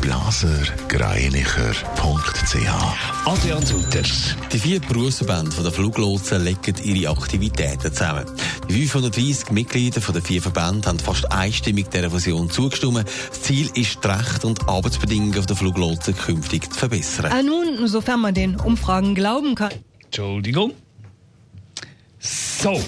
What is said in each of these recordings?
blasergreinicher.ch Adrian Sutter. Die vier Berufsverbände der Fluglotsen legen ihre Aktivitäten zusammen. Die 530 Mitglieder der vier Verbände haben fast einstimmig der Fusion zugestimmt. Das Ziel ist, die Rechte und Arbeitsbedingungen auf der Fluglotsen künftig zu verbessern. Ah, nun, sofern man den Umfragen glauben kann. Entschuldigung. So.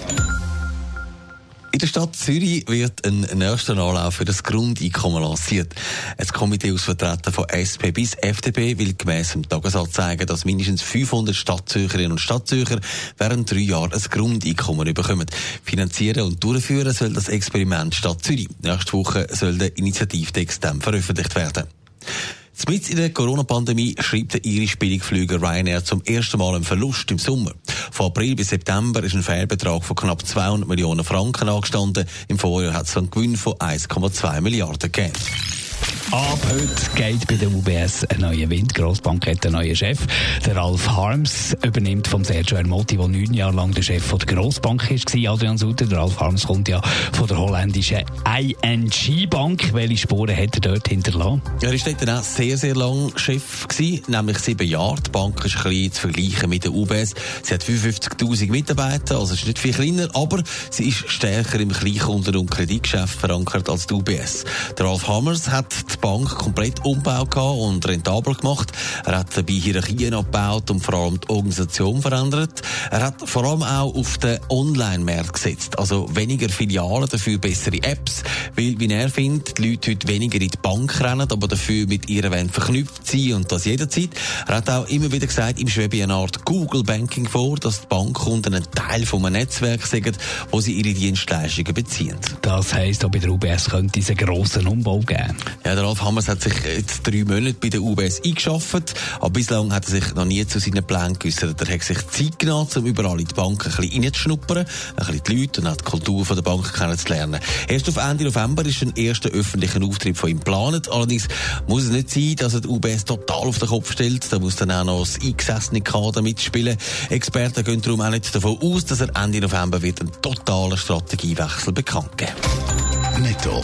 In der Stadt Zürich wird ein nächster Anlauf für das Grundeinkommen lanciert. Ein Komitee aus Vertretern von SP bis FDP will gemäss dem Tagesanzeiger, dass mindestens 500 Stadtzürcherinnen und Stadtzürcher während drei Jahren ein Grundeinkommen bekommen. Finanzieren und durchführen soll das Experiment Stadt Zürich. Nächste Woche soll der Initiativtext dann veröffentlicht werden. Mit in der Corona-Pandemie schreibt der irische Billigflüger Ryanair zum ersten Mal einen Verlust im Sommer. Von April bis September ist ein Fehlbetrag von knapp 200 Millionen Franken angestanden. Im Vorjahr hat es einen Gewinn von 1,2 Milliarden gegeben. Ab heute geht bei der UBS ein neuer Wind. Grossbank hat einen neuen Chef. Der Ralf Harms übernimmt von Sergio Ermotti, der neun Jahre lang der Chef der Grossbank war. Adrian Sutter, der Ralf Harms kommt ja von der holländischen ING Bank. Welche Spuren hat er dort hinterlassen? Er war dort auch sehr, sehr lang Chef gewesen, nämlich sieben Jahre. Die Bank ist ein bisschen zu vergleichen mit der UBS. Sie hat 55.000 Mitarbeiter, also ist nicht viel kleiner, aber sie ist stärker im Kleinkunden- und Kreditgeschäft verankert als die UBS. Der Ralf Hammers hat die Bank komplett umgebaut und rentabel gemacht. Er hat dabei Hierarchien abgebaut und vor allem die Organisation verändert. Er hat vor allem auch auf den Online-Markt gesetzt. Also weniger Filialen, dafür bessere Apps. Weil, wie er findet, die Leute heute weniger in die Bank rennen, aber dafür mit ihr wollen verknüpft sein und das jederzeit. Er hat auch immer wieder gesagt, ihm schwebe eine Art Google Banking vor, dass die Bankkunden ein Teil von einem Netzwerk sind, wo sie ihre Dienstleistungen beziehen. Das heisst, auch bei der UBS könnte es einen grossen Umbau geben. Ja, der Ralf Hammers hat sich jetzt drei Monate bei der UBS eingeschafft, aber bislang hat er sich noch nie zu seinen Plänen geäußert. Er hat sich Zeit genommen, um überall in die Bank ein bisschen reinzuschnuppern, ein bisschen die Leute und auch die Kultur der Bank kennenzulernen. Erst auf Ende November ist ein erster öffentlicher Auftritt von ihm geplant. Allerdings muss es nicht sein, dass er die UBS total auf den Kopf stellt. Da muss dann auch noch das eingesessene Kader mitspielen. Experten gehen darum auch nicht davon aus, dass er Ende November wird einen totalen Strategiewechsel bekannt geben. Netto,